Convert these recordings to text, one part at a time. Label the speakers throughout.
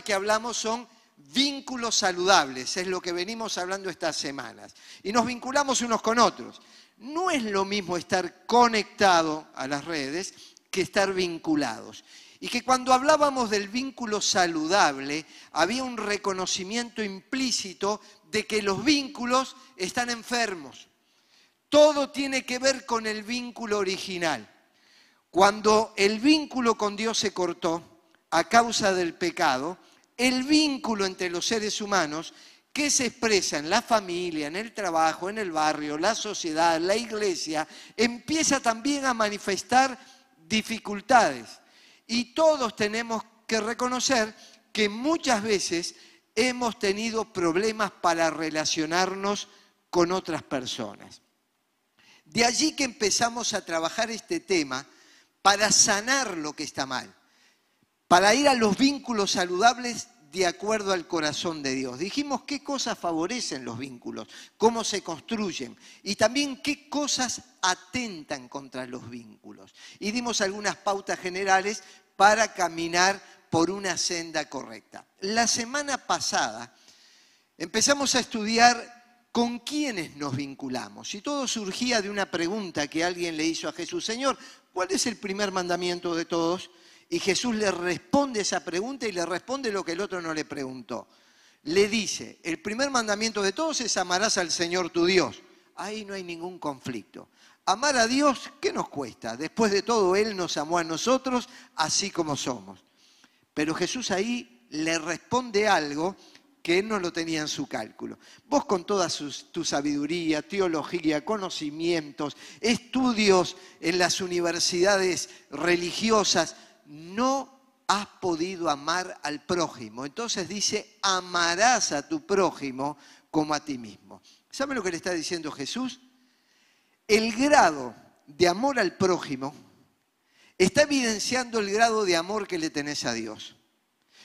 Speaker 1: que hablamos son vínculos saludables, es lo que venimos hablando estas semanas. Y nos vinculamos unos con otros. No es lo mismo estar conectado a las redes que estar vinculados. Y que cuando hablábamos del vínculo saludable, había un reconocimiento implícito de que los vínculos están enfermos. Todo tiene que ver con el vínculo original. Cuando el vínculo con Dios se cortó a causa del pecado, el vínculo entre los seres humanos que se expresa en la familia, en el trabajo, en el barrio, la sociedad, la iglesia, empieza también a manifestar dificultades. Y todos tenemos que reconocer que muchas veces hemos tenido problemas para relacionarnos con otras personas. De allí que empezamos a trabajar este tema para sanar lo que está mal, para ir a los vínculos saludables de acuerdo al corazón de Dios. Dijimos qué cosas favorecen los vínculos, cómo se construyen y también qué cosas atentan contra los vínculos. Y dimos algunas pautas generales para caminar por una senda correcta. La semana pasada empezamos a estudiar con quiénes nos vinculamos y todo surgía de una pregunta que alguien le hizo a Jesús, Señor, ¿cuál es el primer mandamiento de todos? Y Jesús le responde esa pregunta y le responde lo que el otro no le preguntó. Le dice, el primer mandamiento de todos es amarás al Señor tu Dios. Ahí no hay ningún conflicto. Amar a Dios, ¿qué nos cuesta? Después de todo, Él nos amó a nosotros así como somos. Pero Jesús ahí le responde algo que Él no lo tenía en su cálculo. Vos con toda tu sabiduría, teología, conocimientos, estudios en las universidades religiosas, no has podido amar al prójimo. Entonces dice, amarás a tu prójimo como a ti mismo. ¿Sabe lo que le está diciendo Jesús? El grado de amor al prójimo está evidenciando el grado de amor que le tenés a Dios.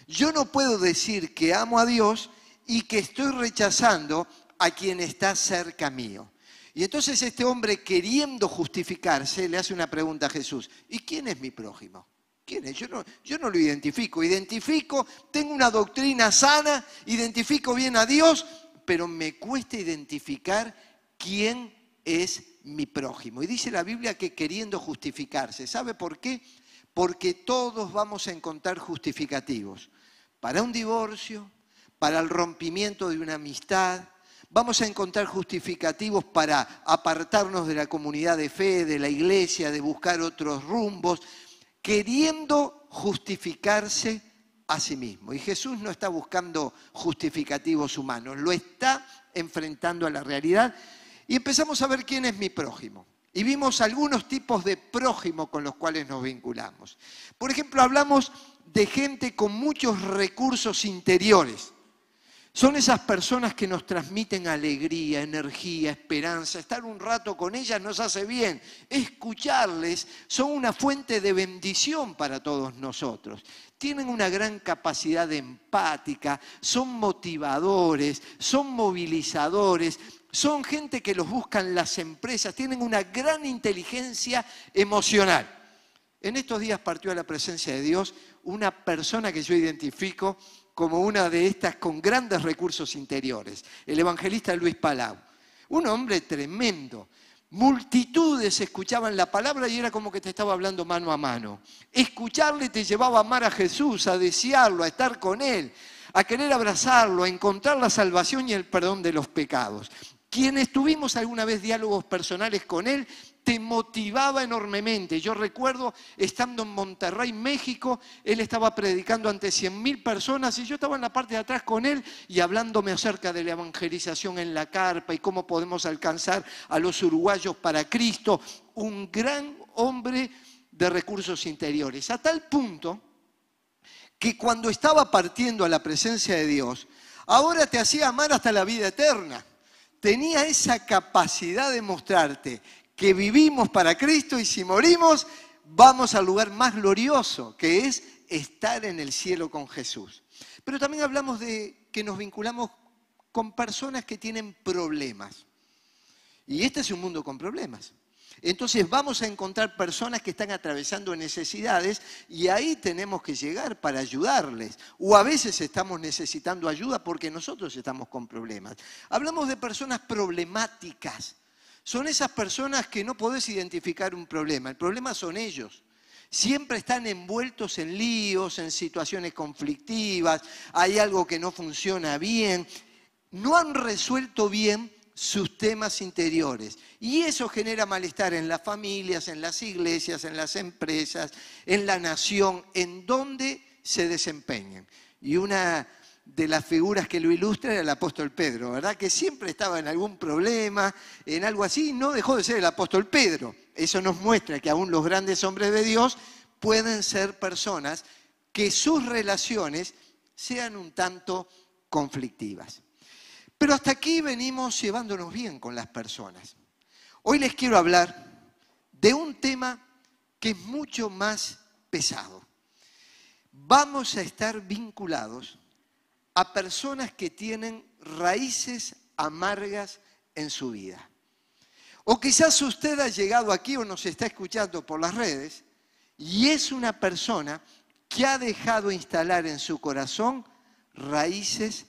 Speaker 1: Yo no puedo decir que amo a Dios y que estoy rechazando a quien está cerca mío. Y entonces este hombre queriendo justificarse le hace una pregunta a Jesús, ¿y quién es mi prójimo? ¿Quién es? Yo no, yo no lo identifico. Identifico, tengo una doctrina sana, identifico bien a Dios, pero me cuesta identificar quién es mi prójimo. Y dice la Biblia que queriendo justificarse. ¿Sabe por qué? Porque todos vamos a encontrar justificativos. Para un divorcio, para el rompimiento de una amistad, vamos a encontrar justificativos para apartarnos de la comunidad de fe, de la iglesia, de buscar otros rumbos queriendo justificarse a sí mismo. Y Jesús no está buscando justificativos humanos, lo está enfrentando a la realidad. Y empezamos a ver quién es mi prójimo. Y vimos algunos tipos de prójimo con los cuales nos vinculamos. Por ejemplo, hablamos de gente con muchos recursos interiores. Son esas personas que nos transmiten alegría, energía, esperanza. Estar un rato con ellas nos hace bien. Escucharles son una fuente de bendición para todos nosotros. Tienen una gran capacidad empática, son motivadores, son movilizadores, son gente que los buscan las empresas, tienen una gran inteligencia emocional. En estos días partió a la presencia de Dios una persona que yo identifico como una de estas con grandes recursos interiores, el evangelista Luis Palau. Un hombre tremendo. Multitudes escuchaban la palabra y era como que te estaba hablando mano a mano. Escucharle te llevaba a amar a Jesús, a desearlo, a estar con Él, a querer abrazarlo, a encontrar la salvación y el perdón de los pecados. Quienes tuvimos alguna vez diálogos personales con Él, te motivaba enormemente. Yo recuerdo estando en Monterrey, México, él estaba predicando ante 100.000 personas y yo estaba en la parte de atrás con él y hablándome acerca de la evangelización en la carpa y cómo podemos alcanzar a los uruguayos para Cristo. Un gran hombre de recursos interiores, a tal punto que cuando estaba partiendo a la presencia de Dios, ahora te hacía amar hasta la vida eterna. Tenía esa capacidad de mostrarte que vivimos para Cristo y si morimos, vamos al lugar más glorioso, que es estar en el cielo con Jesús. Pero también hablamos de que nos vinculamos con personas que tienen problemas. Y este es un mundo con problemas. Entonces vamos a encontrar personas que están atravesando necesidades y ahí tenemos que llegar para ayudarles. O a veces estamos necesitando ayuda porque nosotros estamos con problemas. Hablamos de personas problemáticas. Son esas personas que no podés identificar un problema. El problema son ellos. Siempre están envueltos en líos, en situaciones conflictivas, hay algo que no funciona bien. No han resuelto bien sus temas interiores. Y eso genera malestar en las familias, en las iglesias, en las empresas, en la nación, en donde se desempeñen. Y una de las figuras que lo ilustra era el apóstol Pedro, ¿verdad? Que siempre estaba en algún problema, en algo así, no dejó de ser el apóstol Pedro. Eso nos muestra que aún los grandes hombres de Dios pueden ser personas que sus relaciones sean un tanto conflictivas. Pero hasta aquí venimos llevándonos bien con las personas. Hoy les quiero hablar de un tema que es mucho más pesado. Vamos a estar vinculados a personas que tienen raíces amargas en su vida. O quizás usted ha llegado aquí o nos está escuchando por las redes y es una persona que ha dejado instalar en su corazón raíces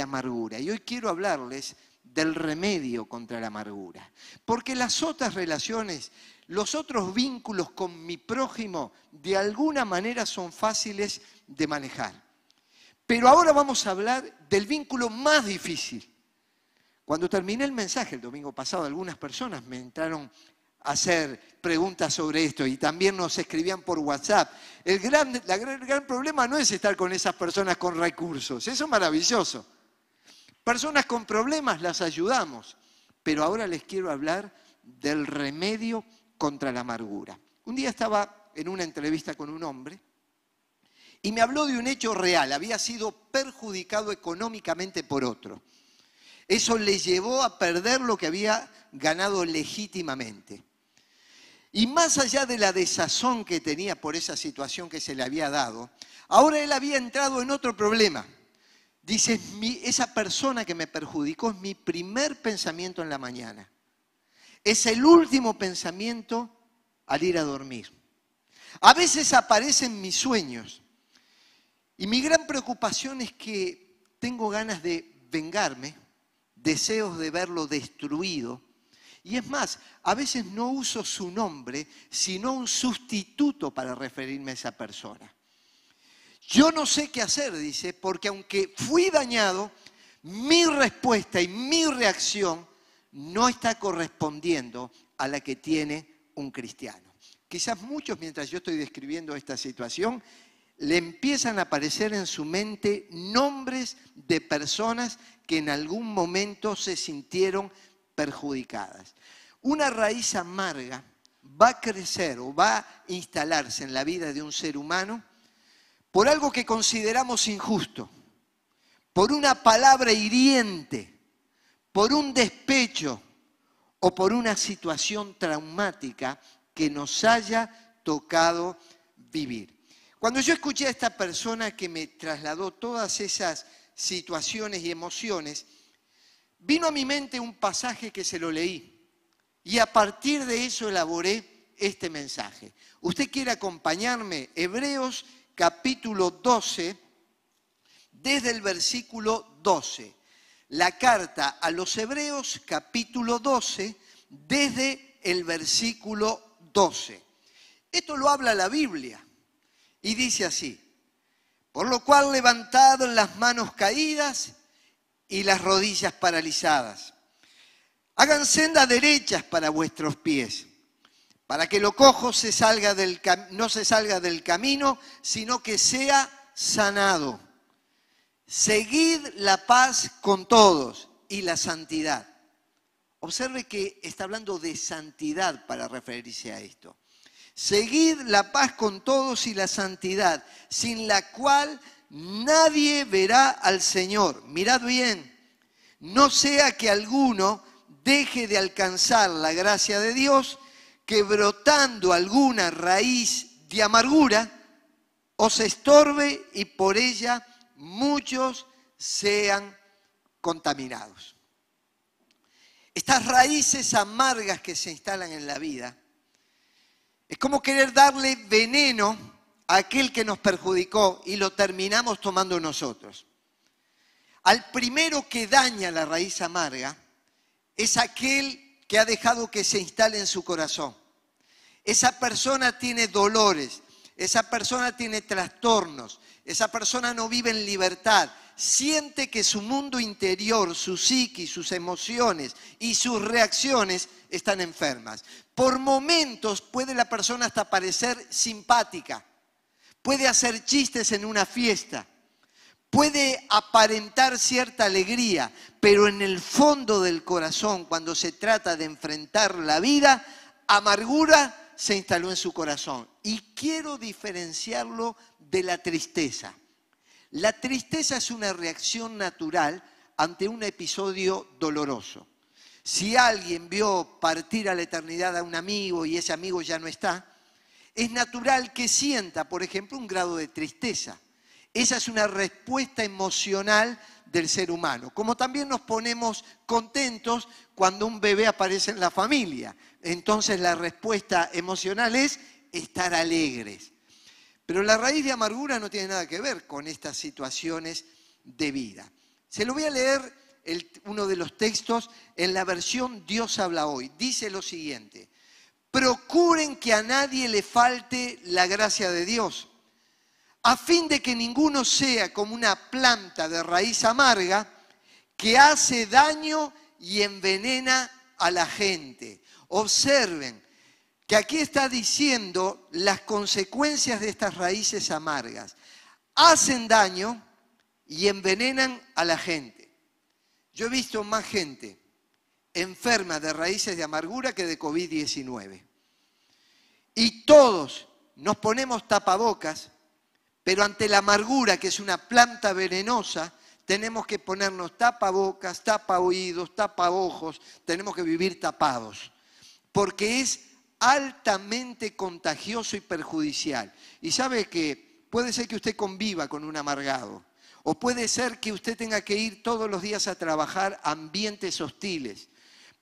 Speaker 1: amargura. Y hoy quiero hablarles del remedio contra la amargura. Porque las otras relaciones, los otros vínculos con mi prójimo, de alguna manera son fáciles de manejar. Pero ahora vamos a hablar del vínculo más difícil. Cuando terminé el mensaje el domingo pasado, algunas personas me entraron a hacer preguntas sobre esto y también nos escribían por WhatsApp. El el gran problema no es estar con esas personas con recursos, eso es maravilloso. Personas con problemas las ayudamos, pero ahora les quiero hablar del remedio contra la amargura. Un día estaba en una entrevista con un hombre y me habló de un hecho real, había sido perjudicado económicamente por otro. Eso le llevó a perder lo que había ganado legítimamente. Y más allá de la desazón que tenía por esa situación que se le había dado, ahora él había entrado en otro problema. Dice, esa persona que me perjudicó es mi primer pensamiento en la mañana. Es el último pensamiento al ir a dormir. A veces aparecen mis sueños. Y mi gran preocupación es que tengo ganas de vengarme, deseos de verlo destruido. Y es más, a veces no uso su nombre, sino un sustituto para referirme a esa persona. Yo no sé qué hacer, dice, porque aunque fui dañado, mi respuesta y mi reacción no está correspondiendo a la que tiene un cristiano. Quizás muchos, mientras yo estoy describiendo esta situación, le empiezan a aparecer en su mente nombres de personas que en algún momento se sintieron perjudicadas. Una raíz amarga va a crecer o va a instalarse en la vida de un ser humano por algo que consideramos injusto, por una palabra hiriente, por un despecho o por una situación traumática que nos haya tocado vivir. Cuando yo escuché a esta persona que me trasladó todas esas situaciones y emociones, vino a mi mente un pasaje que se lo leí y a partir de eso elaboré este mensaje. ¿Usted quiere acompañarme? Hebreos capítulo 12, desde el versículo 12. La carta a los Hebreos, capítulo 12, desde el versículo 12. Esto lo habla la Biblia y dice así, por lo cual levantado en las manos caídas y las rodillas paralizadas, hagan sendas derechas para vuestros pies para que lo cojo se salga del, no se salga del camino, sino que sea sanado. Seguid la paz con todos y la santidad. Observe que está hablando de santidad para referirse a esto. Seguid la paz con todos y la santidad, sin la cual nadie verá al Señor. Mirad bien, no sea que alguno deje de alcanzar la gracia de Dios que brotando alguna raíz de amargura os estorbe y por ella muchos sean contaminados. estas raíces amargas que se instalan en la vida, es como querer darle veneno a aquel que nos perjudicó y lo terminamos tomando nosotros. Al primero que daña la raíz amarga es aquel que ha dejado que se instale en su corazón. Esa persona tiene dolores, esa persona tiene trastornos, esa persona no vive en libertad, siente que su mundo interior, su psiqui, sus emociones y sus reacciones están enfermas. Por momentos puede la persona hasta parecer simpática, puede hacer chistes en una fiesta, puede aparentar cierta alegría, pero en el fondo del corazón, cuando se trata de enfrentar la vida, amargura se instaló en su corazón. Y quiero diferenciarlo de la tristeza. La tristeza es una reacción natural ante un episodio doloroso. Si alguien vio partir a la eternidad a un amigo y ese amigo ya no está, es natural que sienta, por ejemplo, un grado de tristeza. Esa es una respuesta emocional del ser humano. Como también nos ponemos contentos cuando un bebé aparece en la familia. Entonces la respuesta emocional es estar alegres. Pero la raíz de amargura no tiene nada que ver con estas situaciones de vida. Se lo voy a leer uno de los textos en la versión Dios habla hoy. Dice lo siguiente, procuren que a nadie le falte la gracia de Dios, a fin de que ninguno sea como una planta de raíz amarga que hace daño y envenena a la gente. Observen, que aquí está diciendo las consecuencias de estas raíces amargas. Hacen daño y envenenan a la gente. Yo he visto más gente enferma de raíces de amargura que de COVID-19. Y todos nos ponemos tapabocas, pero ante la amargura, que es una planta venenosa, tenemos que ponernos tapabocas, tapa oídos, tapa ojos, tenemos que vivir tapados, porque es altamente contagioso y perjudicial. Y sabe que puede ser que usted conviva con un amargado, o puede ser que usted tenga que ir todos los días a trabajar a ambientes hostiles.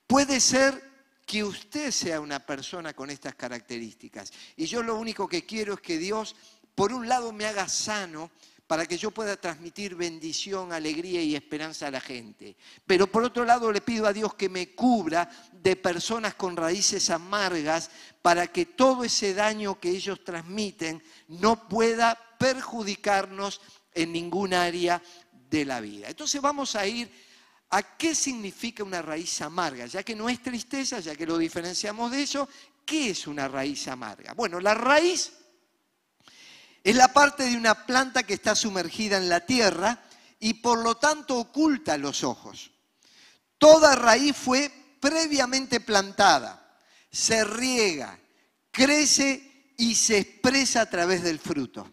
Speaker 1: Puede ser que usted sea una persona con estas características. Y yo lo único que quiero es que Dios, por un lado, me haga sano para que yo pueda transmitir bendición, alegría y esperanza a la gente. Pero por otro lado le pido a Dios que me cubra de personas con raíces amargas para que todo ese daño que ellos transmiten no pueda perjudicarnos en ningún área de la vida. Entonces vamos a ir a qué significa una raíz amarga, ya que no es tristeza, ya que lo diferenciamos de eso, ¿qué es una raíz amarga? Bueno, la raíz es la parte de una planta que está sumergida en la tierra y por lo tanto oculta los ojos. Toda raíz fue previamente plantada, se riega, crece y se expresa a través del fruto.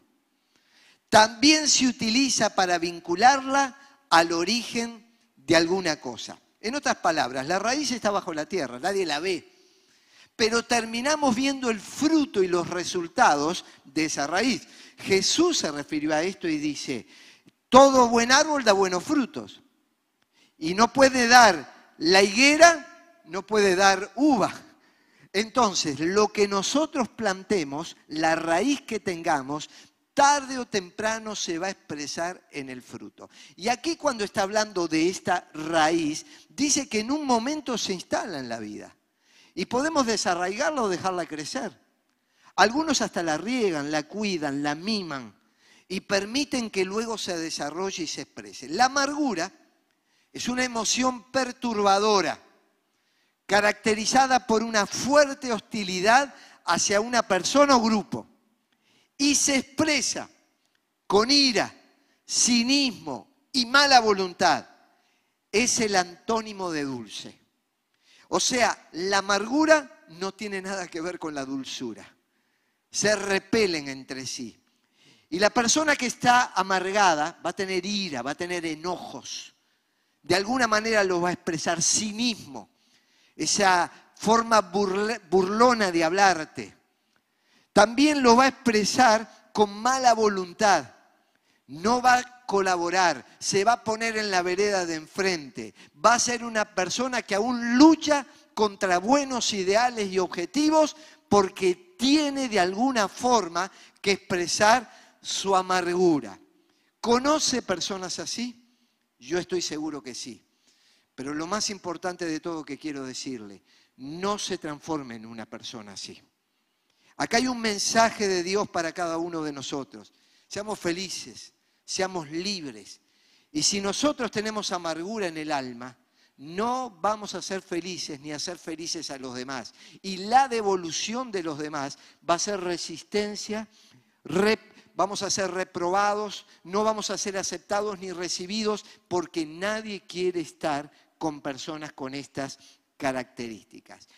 Speaker 1: También se utiliza para vincularla al origen de alguna cosa. En otras palabras, la raíz está bajo la tierra, nadie la ve, pero terminamos viendo el fruto y los resultados de esa raíz. Jesús se refirió a esto y dice, todo buen árbol da buenos frutos. Y no puede dar la higuera, no puede dar uva. Entonces, lo que nosotros plantemos, la raíz que tengamos, tarde o temprano se va a expresar en el fruto. Y aquí cuando está hablando de esta raíz, dice que en un momento se instala en la vida. Y podemos desarraigarla o dejarla crecer. Algunos hasta la riegan, la cuidan, la miman y permiten que luego se desarrolle y se exprese. La amargura es una emoción perturbadora, caracterizada por una fuerte hostilidad hacia una persona o grupo y se expresa con ira, cinismo y mala voluntad. Es el antónimo de dulce. O sea, la amargura no tiene nada que ver con la dulzura. Se repelen entre sí. Y la persona que está amargada va a tener ira, va a tener enojos. De alguna manera lo va a expresar sí mismo. Esa forma burlona de hablarte. También lo va a expresar con mala voluntad. No va a colaborar, se va a poner en la vereda de enfrente, va a ser una persona que aún lucha contra buenos ideales y objetivos porque tiene de alguna forma que expresar su amargura. ¿Conoce personas así? Yo estoy seguro que sí. Pero lo más importante de todo que quiero decirle, no se transforme en una persona así. Acá hay un mensaje de Dios para cada uno de nosotros. Seamos felices, seamos libres. Y si nosotros tenemos amargura en el alma, no vamos a ser felices ni a ser felices a los demás. Y la devolución de los demás va a ser resistencia, vamos a ser reprobados, no vamos a ser aceptados ni recibidos porque nadie quiere estar con personas con estas características.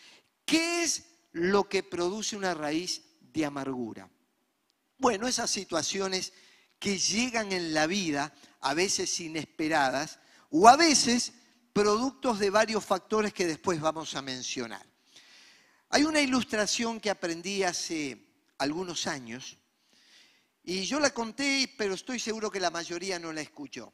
Speaker 1: ¿Qué es lo que produce una raíz de amargura? Bueno, esas situaciones que llegan en la vida, a veces inesperadas, o a veces productos de varios factores que después vamos a mencionar. Hay una ilustración que aprendí hace algunos años y yo la conté, pero estoy seguro que la mayoría no la escuchó.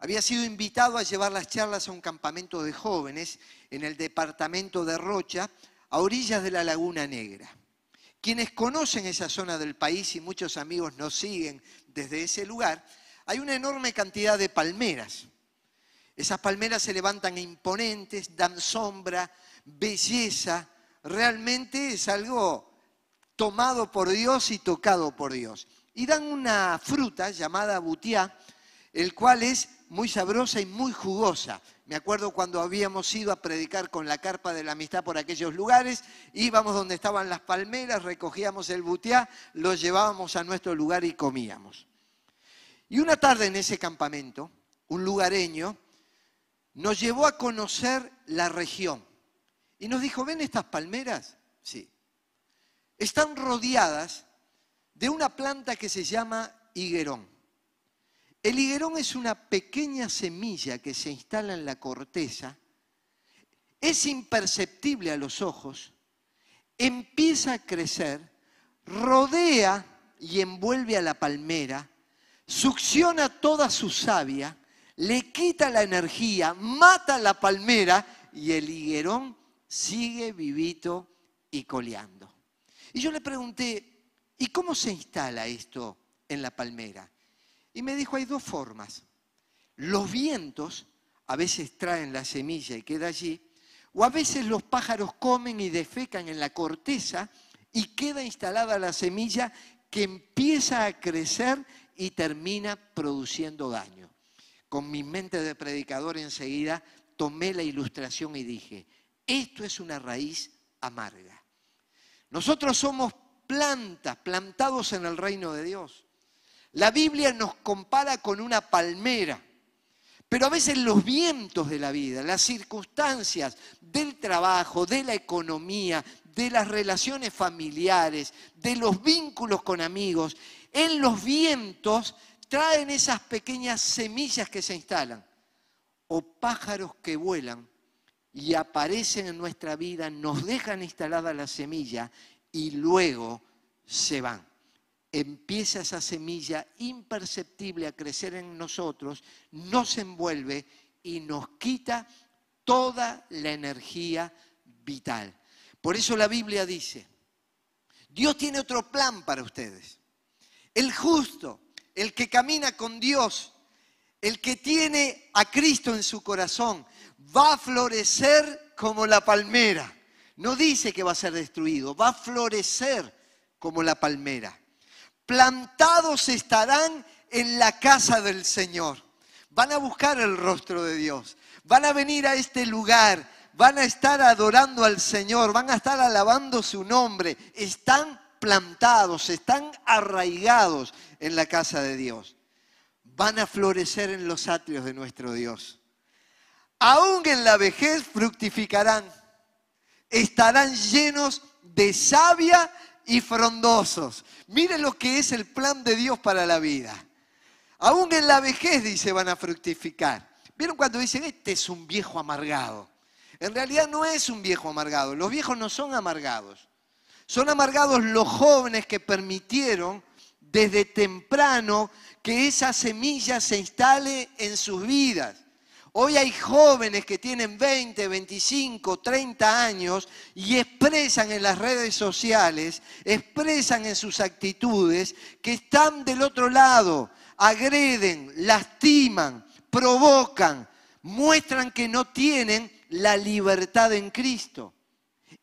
Speaker 1: Había sido invitado a llevar las charlas a un campamento de jóvenes en el departamento de Rocha, a orillas de la Laguna Negra. Quienes conocen esa zona del país y muchos amigos nos siguen desde ese lugar, hay una enorme cantidad de palmeras. Esas palmeras se levantan imponentes, dan sombra, belleza. Realmente es algo tomado por Dios y tocado por Dios. Y dan una fruta llamada butiá, el cual es muy sabrosa y muy jugosa. Me acuerdo cuando habíamos ido a predicar con la carpa de la amistad por aquellos lugares, íbamos donde estaban las palmeras, recogíamos el butiá, lo llevábamos a nuestro lugar y comíamos. Y una tarde en ese campamento, un lugareño nos llevó a conocer la región y nos dijo, ¿ven estas palmeras? Sí. Están rodeadas de una planta que se llama higuerón. El higuerón es una pequeña semilla que se instala en la corteza, es imperceptible a los ojos, empieza a crecer, rodea y envuelve a la palmera, succiona toda su savia, le quita la energía, mata la palmera y el higuerón sigue vivito y coleando. Y yo le pregunté, ¿y cómo se instala esto en la palmera? Y me dijo, hay dos formas. Los vientos a veces traen la semilla y queda allí, o a veces los pájaros comen y defecan en la corteza y queda instalada la semilla que empieza a crecer y termina produciendo daño. Con mi mente de predicador enseguida tomé la ilustración y dije, esto es una raíz amarga. Nosotros somos plantas, plantados en el reino de Dios. La Biblia nos compara con una palmera, pero a veces los vientos de la vida, las circunstancias del trabajo, de la economía, de las relaciones familiares, de los vínculos con amigos, en los vientos traen esas pequeñas semillas que se instalan o pájaros que vuelan y aparecen en nuestra vida, nos dejan instalada la semilla y luego se van empieza esa semilla imperceptible a crecer en nosotros, nos envuelve y nos quita toda la energía vital. Por eso la Biblia dice, Dios tiene otro plan para ustedes. El justo, el que camina con Dios, el que tiene a Cristo en su corazón, va a florecer como la palmera. No dice que va a ser destruido, va a florecer como la palmera plantados estarán en la casa del Señor. Van a buscar el rostro de Dios. Van a venir a este lugar. Van a estar adorando al Señor. Van a estar alabando su nombre. Están plantados, están arraigados en la casa de Dios. Van a florecer en los atrios de nuestro Dios. Aún en la vejez fructificarán. Estarán llenos de savia y frondosos. Miren lo que es el plan de Dios para la vida. Aún en la vejez, dice, van a fructificar. ¿Vieron cuando dicen, este es un viejo amargado? En realidad no es un viejo amargado. Los viejos no son amargados. Son amargados los jóvenes que permitieron desde temprano que esa semilla se instale en sus vidas. Hoy hay jóvenes que tienen 20, 25, 30 años y expresan en las redes sociales, expresan en sus actitudes que están del otro lado, agreden, lastiman, provocan, muestran que no tienen la libertad en Cristo.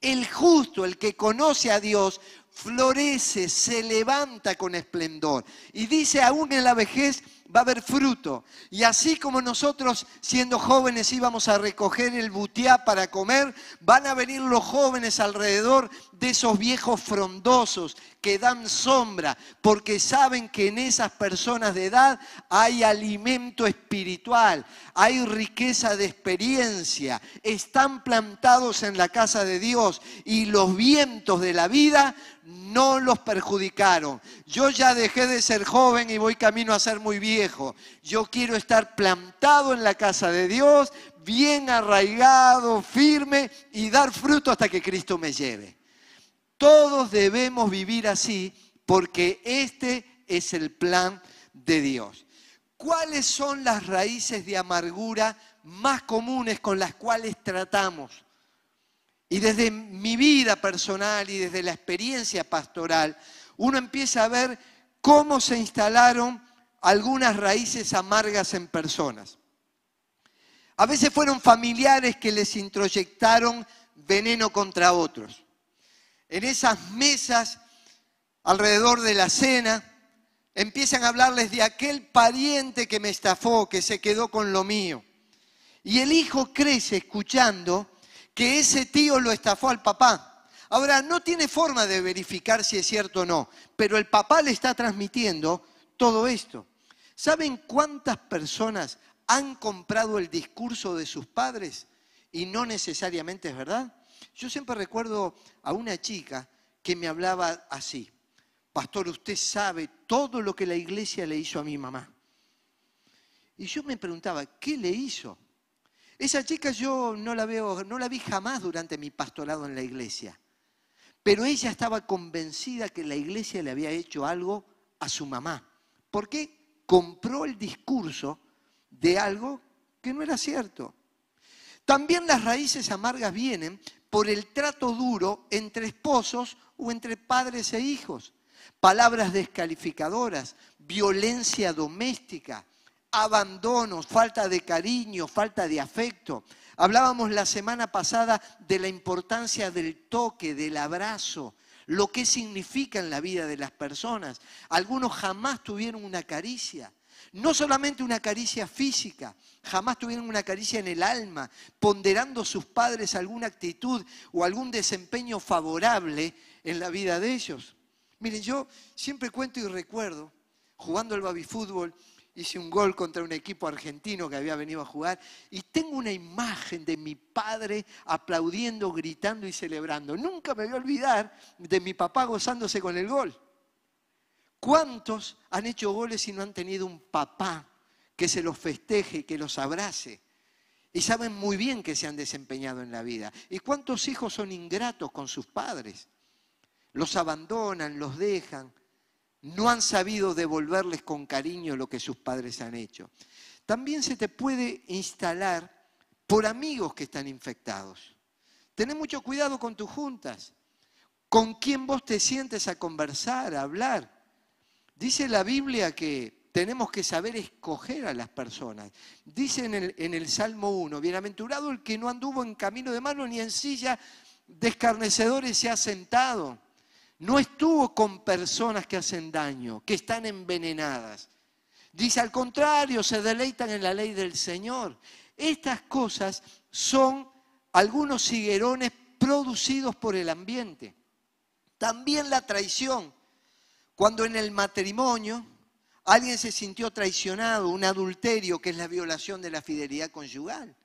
Speaker 1: El justo, el que conoce a Dios, florece, se levanta con esplendor. Y dice, aún en la vejez va a haber fruto. Y así como nosotros siendo jóvenes íbamos a recoger el butiá para comer, van a venir los jóvenes alrededor de esos viejos frondosos que dan sombra, porque saben que en esas personas de edad hay alimento espiritual, hay riqueza de experiencia, están plantados en la casa de Dios y los vientos de la vida no los perjudicaron. Yo ya dejé de ser joven y voy camino a ser muy viejo. Yo quiero estar plantado en la casa de Dios, bien arraigado, firme y dar fruto hasta que Cristo me lleve. Todos debemos vivir así porque este es el plan de Dios. ¿Cuáles son las raíces de amargura más comunes con las cuales tratamos? Y desde mi vida personal y desde la experiencia pastoral, uno empieza a ver cómo se instalaron algunas raíces amargas en personas. A veces fueron familiares que les introyectaron veneno contra otros. En esas mesas alrededor de la cena empiezan a hablarles de aquel pariente que me estafó, que se quedó con lo mío. Y el hijo crece escuchando que ese tío lo estafó al papá. Ahora, no tiene forma de verificar si es cierto o no, pero el papá le está transmitiendo todo esto. ¿Saben cuántas personas han comprado el discurso de sus padres y no necesariamente es verdad? Yo siempre recuerdo a una chica que me hablaba así, pastor, usted sabe todo lo que la iglesia le hizo a mi mamá. Y yo me preguntaba, ¿qué le hizo? Esa chica yo no la veo, no la vi jamás durante mi pastorado en la iglesia. Pero ella estaba convencida que la iglesia le había hecho algo a su mamá. ¿Por qué? Compró el discurso de algo que no era cierto. También las raíces amargas vienen por el trato duro entre esposos o entre padres e hijos. Palabras descalificadoras, violencia doméstica, abandonos, falta de cariño, falta de afecto. Hablábamos la semana pasada de la importancia del toque, del abrazo, lo que significa en la vida de las personas. Algunos jamás tuvieron una caricia. No solamente una caricia física, jamás tuvieron una caricia en el alma, ponderando sus padres alguna actitud o algún desempeño favorable en la vida de ellos. Miren, yo siempre cuento y recuerdo, jugando al baby fútbol, hice un gol contra un equipo argentino que había venido a jugar y tengo una imagen de mi padre aplaudiendo, gritando y celebrando. Nunca me voy a olvidar de mi papá gozándose con el gol. ¿Cuántos han hecho goles y no han tenido un papá que se los festeje, que los abrace? Y saben muy bien que se han desempeñado en la vida. ¿Y cuántos hijos son ingratos con sus padres? Los abandonan, los dejan no han sabido devolverles con cariño lo que sus padres han hecho. También se te puede instalar por amigos que están infectados. Ten mucho cuidado con tus juntas, con quién vos te sientes a conversar, a hablar. Dice la Biblia que tenemos que saber escoger a las personas. Dice en el, Salmo 1, bienaventurado el que no anduvo en camino de mano ni en silla de escarnecedores se ha sentado no estuvo con personas que hacen daño, que están envenenadas. Dice al contrario, se deleitan en la ley del Señor. Estas cosas son algunos higuerones producidos por el ambiente. También la traición. Cuando en el matrimonio alguien se sintió traicionado, un adulterio que es la violación de la fidelidad conyugal.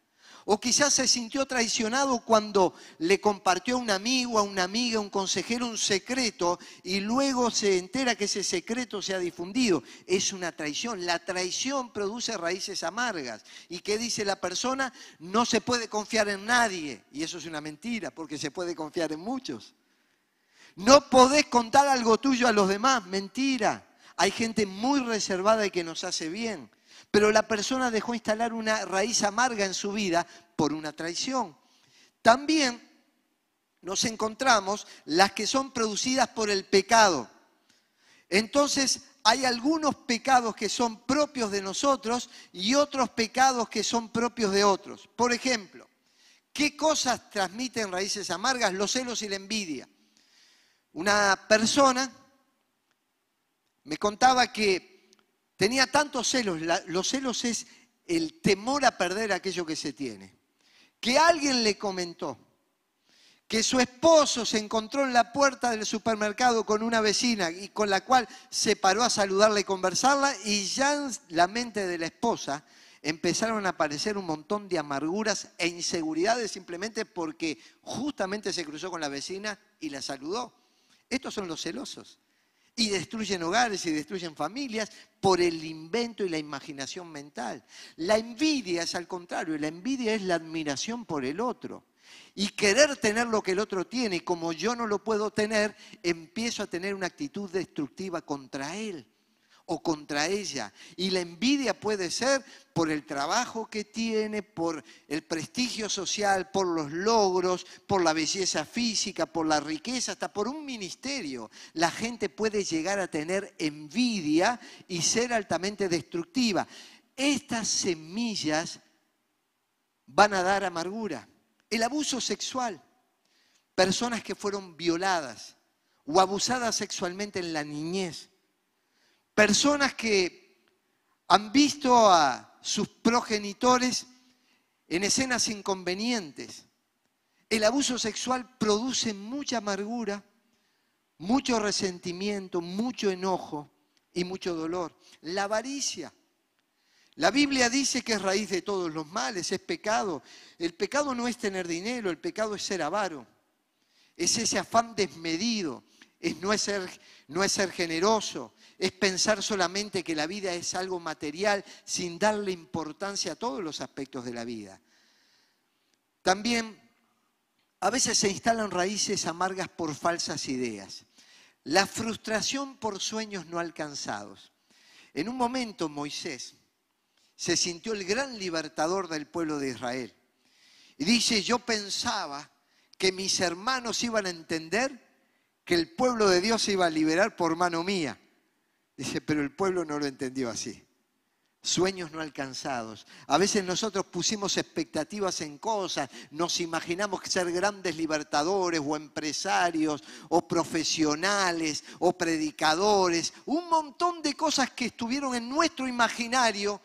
Speaker 1: O quizás se sintió traicionado cuando le compartió a un amigo, a una amiga, a un consejero un secreto y luego se entera que ese secreto se ha difundido. Es una traición. La traición produce raíces amargas. ¿Y qué dice la persona? No se puede confiar en nadie. Y eso es una mentira porque se puede confiar en muchos. No podés contar algo tuyo a los demás. Mentira. hay gente muy reservada y que nos hace bien, pero la persona dejó instalar una raíz amarga en su vida por una traición. También nos encontramos las que son producidas por el pecado. Entonces, hay algunos pecados que son propios de nosotros y otros pecados que son propios de otros. Por ejemplo, ¿qué cosas transmiten raíces amargas? Los celos y la envidia. Una persona me contaba que tenía tantos celos, los celos es el temor a perder aquello que se tiene, que alguien le comentó que su esposo se encontró en la puerta del supermercado con una vecina y con la cual se paró a saludarla y conversarla y ya en la mente de la esposa empezaron a aparecer un montón de amarguras e inseguridades simplemente porque justamente se cruzó con la vecina y la saludó. Estos son los celosos. Y destruyen hogares y destruyen familias por el invento y la imaginación mental. La envidia es al contrario, la envidia es la admiración por el otro y querer tener lo que el otro tiene, y como yo no lo puedo tener, empiezo a tener una actitud destructiva contra él o contra ella. Y la envidia puede ser por el trabajo que tiene, por el prestigio social, por los logros, por la belleza física, por la riqueza, hasta por un ministerio. La gente puede llegar a tener envidia y ser altamente destructiva. Estas semillas van a dar amargura. El abuso sexual, personas que fueron violadas o abusadas sexualmente en la niñez, personas que han visto a sus progenitores en escenas inconvenientes. El abuso sexual produce mucha amargura, mucho resentimiento, mucho enojo y mucho dolor. La avaricia la Biblia dice que es raíz de todos los males, es pecado. El pecado no es tener dinero, el pecado es ser avaro. Es ese afán desmedido, es no, es ser, no es ser generoso, es pensar solamente que la vida es algo material sin darle importancia a todos los aspectos de la vida. También a veces se instalan raíces amargas por falsas ideas. La frustración por sueños no alcanzados. En un momento Moisés se sintió el gran libertador del pueblo de Israel. Y dice, yo pensaba que mis hermanos iban a entender que el pueblo de Dios se iba a liberar por mano mía. Dice, pero el pueblo no lo entendió así. Sueños no alcanzados. A veces nosotros pusimos expectativas en cosas, nos imaginamos ser grandes libertadores o empresarios o profesionales o predicadores, un montón de cosas que estuvieron en nuestro imaginario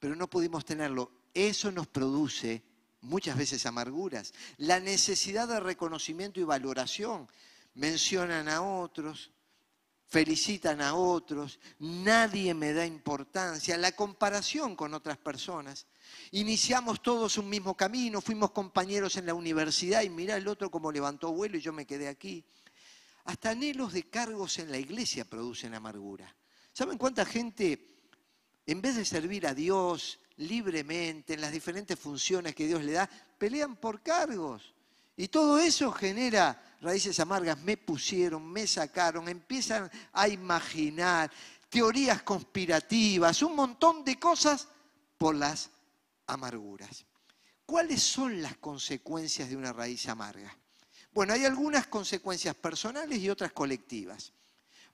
Speaker 1: pero no pudimos tenerlo. Eso nos produce muchas veces amarguras. La necesidad de reconocimiento y valoración. Mencionan a otros, felicitan a otros, nadie me da importancia, la comparación con otras personas. Iniciamos todos un mismo camino, fuimos compañeros en la universidad y mira el otro como levantó vuelo y yo me quedé aquí. Hasta anhelos de cargos en la iglesia producen amargura. ¿Saben cuánta gente en vez de servir a Dios libremente en las diferentes funciones que Dios le da, pelean por cargos. Y todo eso genera raíces amargas. Me pusieron, me sacaron, empiezan a imaginar teorías conspirativas, un montón de cosas por las amarguras. ¿Cuáles son las consecuencias de una raíz amarga? Bueno, hay algunas consecuencias personales y otras colectivas.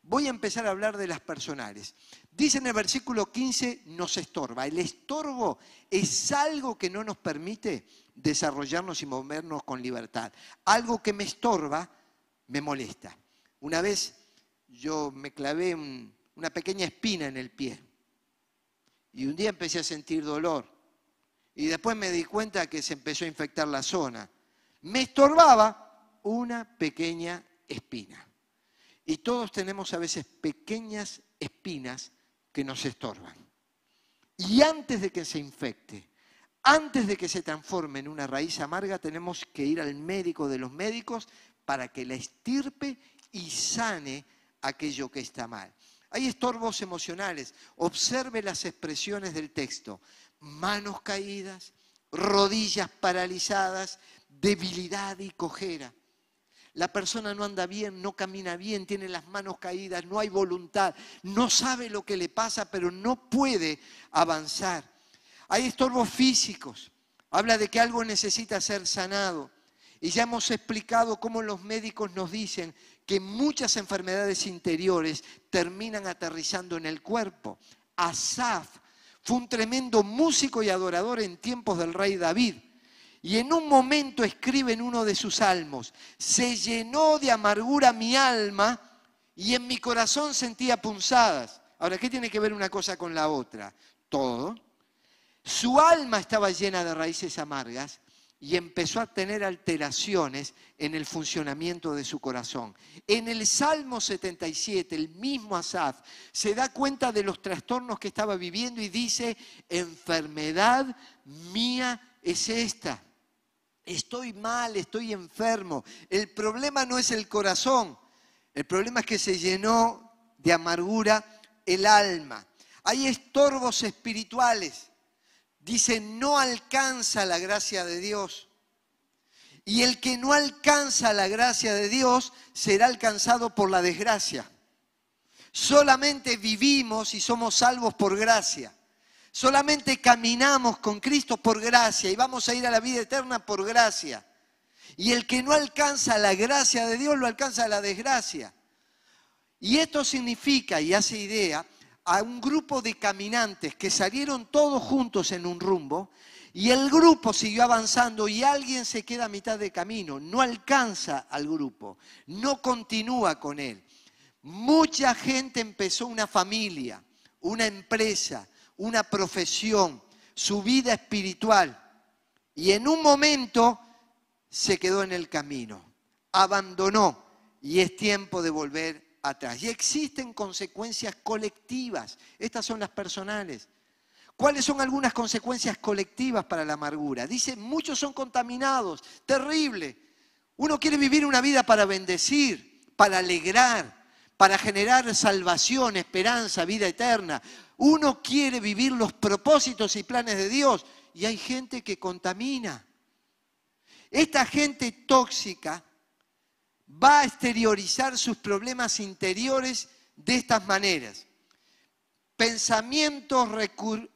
Speaker 1: Voy a empezar a hablar de las personales. Dice en el versículo 15, nos estorba. El estorbo es algo que no nos permite desarrollarnos y movernos con libertad. Algo que me estorba me molesta. Una vez yo me clavé una pequeña espina en el pie y un día empecé a sentir dolor y después me di cuenta que se empezó a infectar la zona. Me estorbaba una pequeña espina. Y todos tenemos a veces pequeñas espinas que nos estorban. Y antes de que se infecte, antes de que se transforme en una raíz amarga, tenemos que ir al médico de los médicos para que la estirpe y sane aquello que está mal. Hay estorbos emocionales. Observe las expresiones del texto. Manos caídas, rodillas paralizadas, debilidad y cojera. la persona no anda bien, no camina bien, tiene las manos caídas, no hay voluntad, no sabe lo que le pasa, pero no puede avanzar. Hay estorbos físicos, habla de que algo necesita ser sanado. Y ya hemos explicado cómo los médicos nos dicen que muchas enfermedades interiores terminan aterrizando en el cuerpo. Asaf fue un tremendo músico y adorador en tiempos del rey David. Y en un momento escribe en uno de sus salmos, se llenó de amargura mi alma y en mi corazón sentía punzadas. Ahora, ¿qué tiene que ver una cosa con la otra? Todo. Su alma estaba llena de raíces amargas y empezó a tener alteraciones en el funcionamiento de su corazón. En el Salmo 77, el mismo Asaf se da cuenta de los trastornos que estaba viviendo y dice, enfermedad mía es esta. Estoy mal, estoy enfermo. El problema no es el corazón, el problema es que se llenó de amargura el alma. Hay estorbos espirituales. Dice, no alcanza la gracia de Dios. Y el que no alcanza la gracia de Dios será alcanzado por la desgracia. Solamente vivimos y somos salvos por gracia. Solamente caminamos con Cristo por gracia y vamos a ir a la vida eterna por gracia. Y el que no alcanza la gracia de Dios lo alcanza la desgracia. Y esto significa y hace idea a un grupo de caminantes que salieron todos juntos en un rumbo y el grupo siguió avanzando y alguien se queda a mitad de camino, no alcanza al grupo, no continúa con él. Mucha gente empezó una familia, una empresa, una profesión, su vida espiritual. Y en un momento se quedó en el camino, abandonó y es tiempo de volver atrás. Y existen consecuencias colectivas, estas son las personales. ¿Cuáles son algunas consecuencias colectivas para la amargura? Dice, muchos son contaminados, terrible. Uno quiere vivir una vida para bendecir, para alegrar, para generar salvación, esperanza, vida eterna. Uno quiere vivir los propósitos y planes de Dios y hay gente que contamina. Esta gente tóxica va a exteriorizar sus problemas interiores de estas maneras. Pensamientos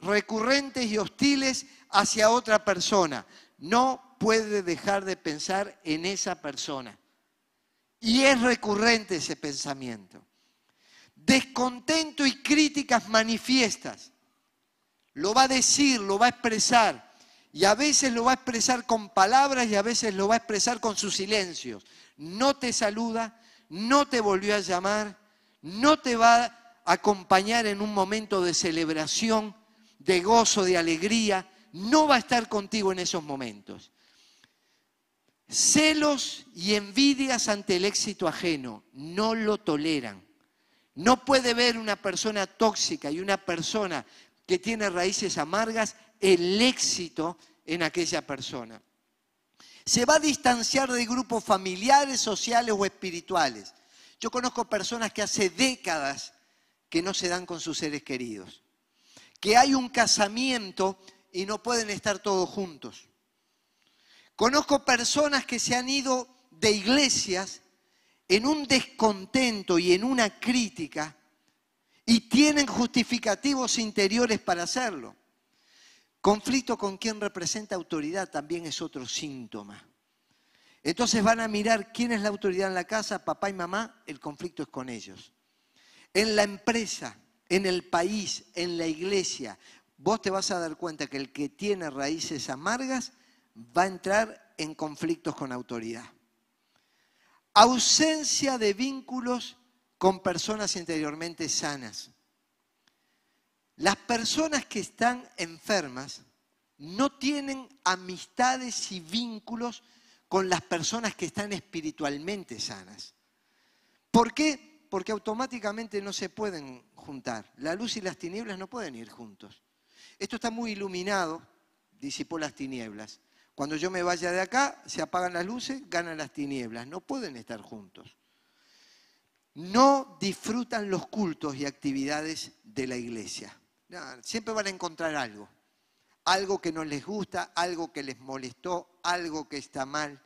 Speaker 1: recurrentes y hostiles hacia otra persona. No puede dejar de pensar en esa persona. Y es recurrente ese pensamiento descontento y críticas manifiestas. Lo va a decir, lo va a expresar. Y a veces lo va a expresar con palabras y a veces lo va a expresar con sus silencios. No te saluda, no te volvió a llamar, no te va a acompañar en un momento de celebración, de gozo, de alegría. No va a estar contigo en esos momentos. Celos y envidias ante el éxito ajeno no lo toleran. No puede ver una persona tóxica y una persona que tiene raíces amargas el éxito en aquella persona. Se va a distanciar de grupos familiares, sociales o espirituales. Yo conozco personas que hace décadas que no se dan con sus seres queridos, que hay un casamiento y no pueden estar todos juntos. Conozco personas que se han ido de iglesias en un descontento y en una crítica y tienen justificativos interiores para hacerlo. Conflicto con quien representa autoridad también es otro síntoma. Entonces van a mirar quién es la autoridad en la casa, papá y mamá, el conflicto es con ellos. En la empresa, en el país, en la iglesia, vos te vas a dar cuenta que el que tiene raíces amargas va a entrar en conflictos con autoridad ausencia de vínculos con personas interiormente sanas. Las personas que están enfermas no tienen amistades y vínculos con las personas que están espiritualmente sanas. ¿Por qué? Porque automáticamente no se pueden juntar. La luz y las tinieblas no pueden ir juntos. Esto está muy iluminado, disipó las tinieblas. Cuando yo me vaya de acá, se apagan las luces, ganan las tinieblas. No pueden estar juntos. No disfrutan los cultos y actividades de la iglesia. Siempre van a encontrar algo. Algo que no les gusta, algo que les molestó, algo que está mal.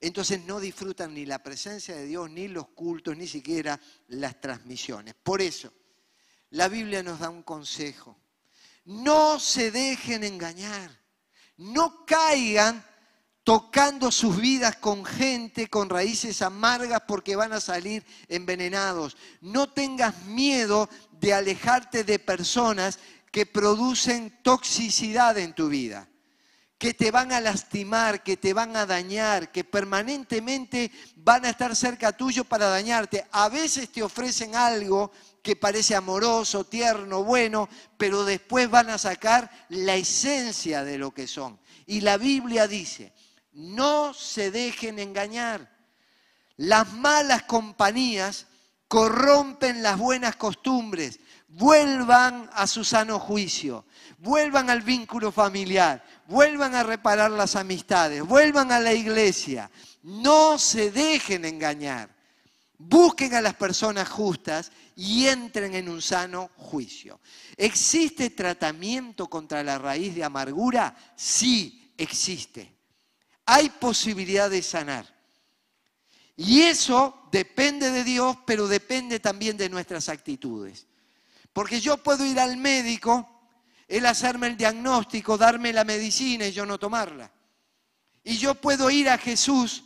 Speaker 1: entonces no disfrutan ni la presencia de Dios, ni los cultos, ni siquiera las transmisiones. Por eso, la Biblia nos da un consejo. No se dejen engañar, no caigan tocando sus vidas con gente con raíces amargas porque van a salir envenenados. No tengas miedo de alejarte de personas que producen toxicidad en tu vida que te van a lastimar, que te van a dañar, que permanentemente van a estar cerca tuyo para dañarte. A veces te ofrecen algo que parece amoroso, tierno, bueno, pero después van a sacar la esencia de lo que son. Y la Biblia dice, no se dejen engañar. Las malas compañías corrompen las buenas costumbres. Vuelvan a su sano juicio, vuelvan al vínculo familiar, vuelvan a reparar las amistades, vuelvan a la iglesia. No se dejen engañar. Busquen a las personas justas y entren en un sano juicio. ¿Existe tratamiento contra la raíz de amargura? Sí, existe. Hay posibilidad de sanar. Y eso depende de Dios, pero depende también de nuestras actitudes. Porque yo puedo ir al médico él hacerme el diagnóstico, darme la medicina y yo no tomarla. Y yo puedo ir a Jesús,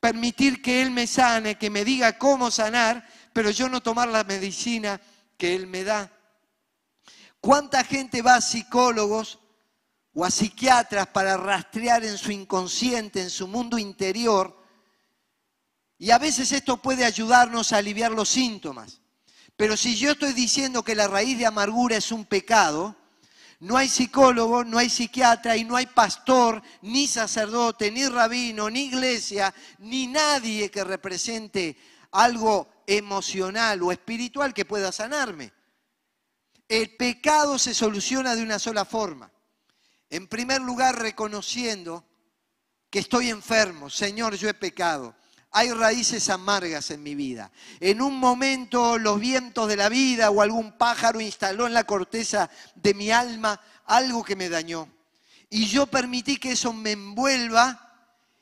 Speaker 1: permitir que Él me sane, que me diga cómo sanar, pero yo no tomar la medicina que Él me da. ¿Cuánta gente va a psicólogos o a psiquiatras para rastrear en su inconsciente, en su mundo interior? Y a veces esto puede ayudarnos a aliviar los síntomas. Pero si yo estoy diciendo que la raíz de amargura es un pecado, no hay psicólogo, no hay psiquiatra y no hay pastor, ni sacerdote, ni rabino, ni iglesia, ni nadie que represente algo emocional o espiritual que pueda sanarme. El pecado se soluciona de una sola forma. En primer lugar, reconociendo que estoy enfermo. Señor, yo he pecado hay raíces amargas en mi vida. En un momento los vientos de la vida o algún pájaro instaló en la corteza de mi alma algo que me dañó. Y yo permití que eso me envuelva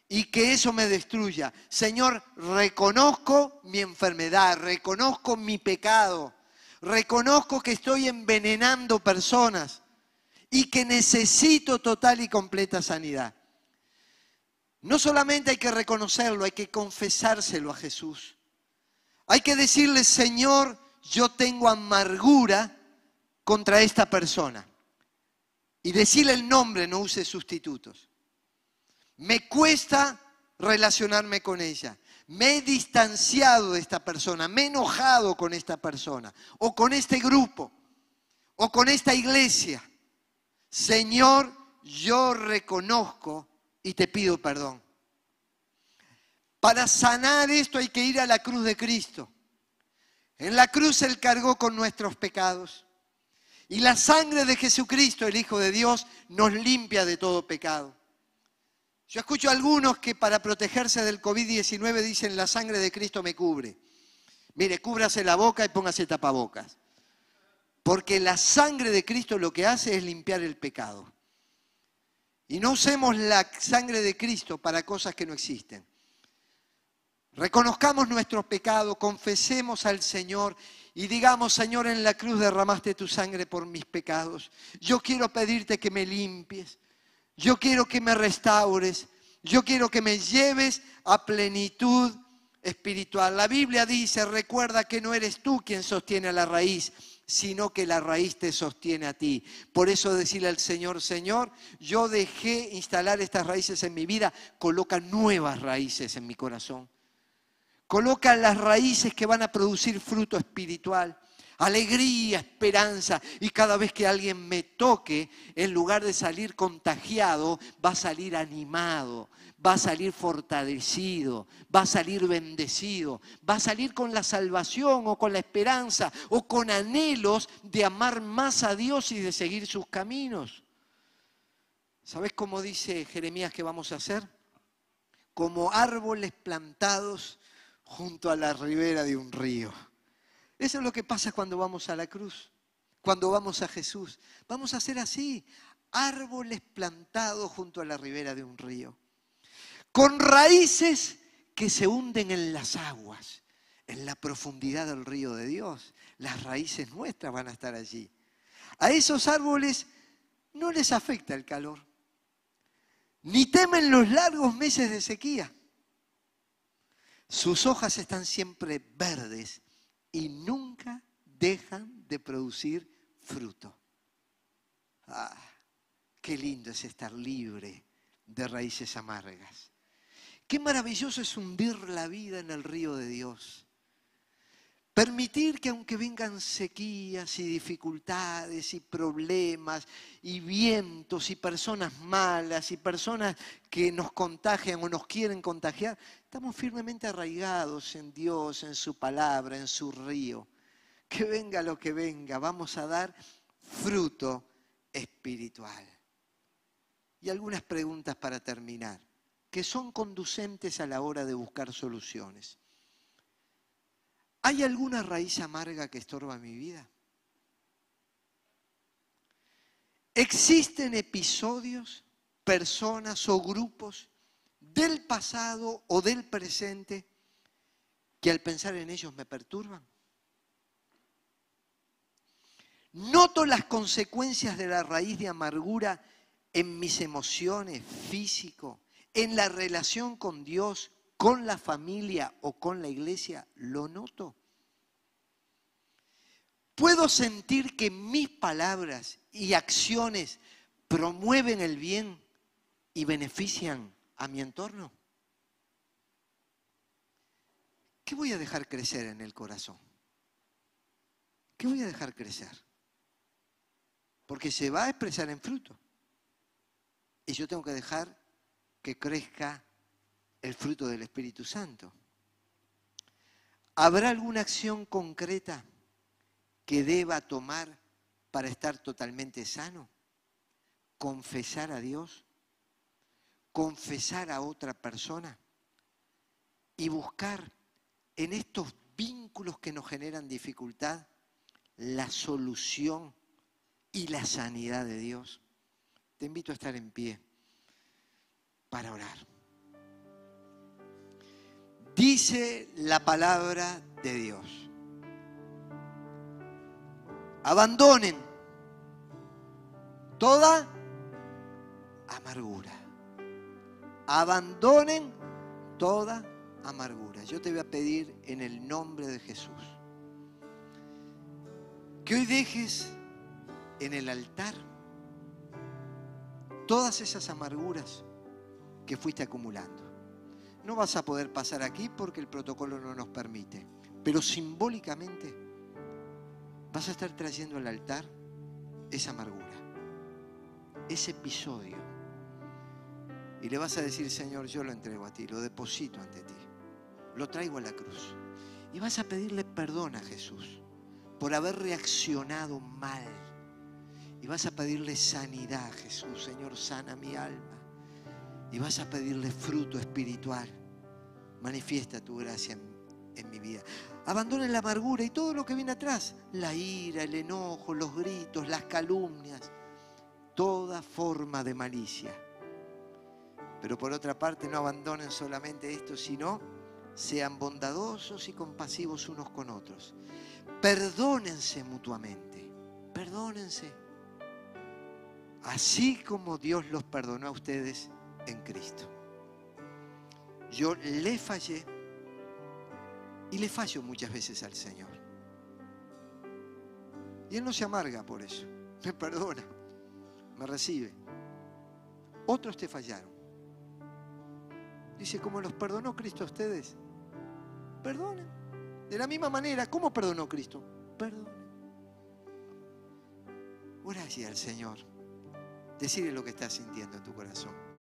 Speaker 1: y que eso me destruya. Señor, reconozco mi enfermedad, reconozco mi pecado, reconozco que estoy envenenando personas y que necesito total y completa sanidad. No solamente hay que reconocerlo, hay que confesárselo a Jesús. Hay que decirle, Señor, yo tengo amargura contra esta persona. Y decirle el nombre, no use sustitutos. Me cuesta relacionarme con ella. Me he distanciado de esta persona, me he enojado con esta persona, o con este grupo, o con esta iglesia. Señor, yo reconozco y te pido perdón. Para sanar esto hay que ir a la cruz de Cristo. En la cruz Él cargó con nuestros pecados. Y la sangre de Jesucristo, el Hijo de Dios, nos limpia de todo pecado. Yo escucho a algunos que para protegerse del COVID-19 dicen, la sangre de Cristo me cubre. Mire, cúbrase la boca y póngase tapabocas. Porque la sangre de Cristo lo que hace es limpiar el pecado. Y no usemos la sangre de Cristo para cosas que no existen. Reconozcamos nuestro pecado, confesemos al Señor y digamos, Señor, en la cruz derramaste tu sangre por mis pecados. Yo quiero pedirte que me limpies. Yo quiero que me restaures. Yo quiero que me lleves a plenitud espiritual. La Biblia dice, recuerda que no eres tú quien sostiene la raíz, sino que la raíz te sostiene a ti. Por eso decirle al Señor, Señor, yo dejé instalar estas raíces en mi vida, coloca nuevas raíces en mi corazón. Coloca las raíces que van a producir fruto espiritual, alegría, esperanza. Y cada vez que alguien me toque, en lugar de salir contagiado, va a salir animado, va a salir fortalecido, va a salir bendecido, va a salir con la salvación o con la esperanza o con anhelos de amar más a Dios y de seguir sus caminos. ¿Sabes cómo dice Jeremías que vamos a hacer? Como árboles plantados junto a la ribera de un río. Eso es lo que pasa cuando vamos a la cruz, cuando vamos a Jesús. Vamos a ser así, árboles plantados junto a la ribera de un río con raíces que se hunden en las aguas, en la profundidad del río de Dios. Las raíces nuestras van a estar allí. A esos árboles no les afecta el calor, ni temen los largos meses de sequía. Sus hojas están siempre verdes y nunca dejan de producir fruto. Ah, qué lindo es estar libre de raíces amargas. Qué maravilloso es hundir la vida en el río de Dios. Permitir que aunque vengan sequías y dificultades y problemas y vientos y personas malas y personas que nos contagian o nos quieren contagiar, estamos firmemente arraigados en Dios, en su palabra, en su río. Que venga lo que venga, vamos a dar fruto espiritual. Y algunas preguntas para terminar, que son conducentes a la hora de buscar soluciones. ¿Hay alguna raíz amarga que estorba mi vida? ¿Existen episodios, personas o grupos del pasado o del presente que al pensar en ellos me perturban? ¿Noto las consecuencias de la raíz de amargura en mis emociones, físico, en la relación con Dios, con la familia o con la iglesia, lo noto. Puedo sentir que mis palabras y acciones promueven el bien y benefician a mi entorno. ¿Qué voy a dejar crecer en el corazón? ¿Qué voy a dejar crecer? Porque se va a expresar en fruto. Y yo tengo que dejar que crezca el fruto del Espíritu Santo. ¿Habrá alguna acción concreta que deba tomar para estar totalmente sano? ¿Confesar a Dios? ¿Confesar a otra persona? Y buscar en estos vínculos que nos generan dificultad la solución y la sanidad de Dios. Te invito a estar en pie para orar. Dice la palabra de Dios. Abandonen toda amargura. Abandonen toda amargura. Yo te voy a pedir en el nombre de Jesús que hoy dejes en el altar todas esas amarguras que fuiste acumulando. No vas a poder pasar aquí porque el protocolo no nos permite. Pero simbólicamente vas a estar trayendo al altar esa amargura, ese episodio. Y le vas a decir, Señor, yo lo entrego a ti, lo deposito ante ti, lo traigo a la cruz. Y vas a pedirle perdón a Jesús por haber reaccionado mal. Y vas a pedirle sanidad a Jesús, Señor, sana mi alma y vas a pedirle fruto espiritual. Manifiesta tu gracia en, mi vida. Abandona la amargura y todo lo que viene atrás. La ira, el enojo, los gritos, las calumnias. Toda forma de malicia. Pero por otra parte no abandonen solamente esto, sino sean bondadosos y compasivos unos con otros. Perdónense mutuamente. Perdónense. Así como Dios los perdonó a ustedes en Cristo. Yo le fallé y le fallo muchas veces al Señor. Y Él no se amarga por eso, me perdona, me recibe. Otros te fallaron. Dice, como los perdonó Cristo a ustedes, perdonen. De la misma manera, ¿cómo perdonó Cristo? Perdonen. Ora al Señor. Decirle lo que estás sintiendo en tu corazón.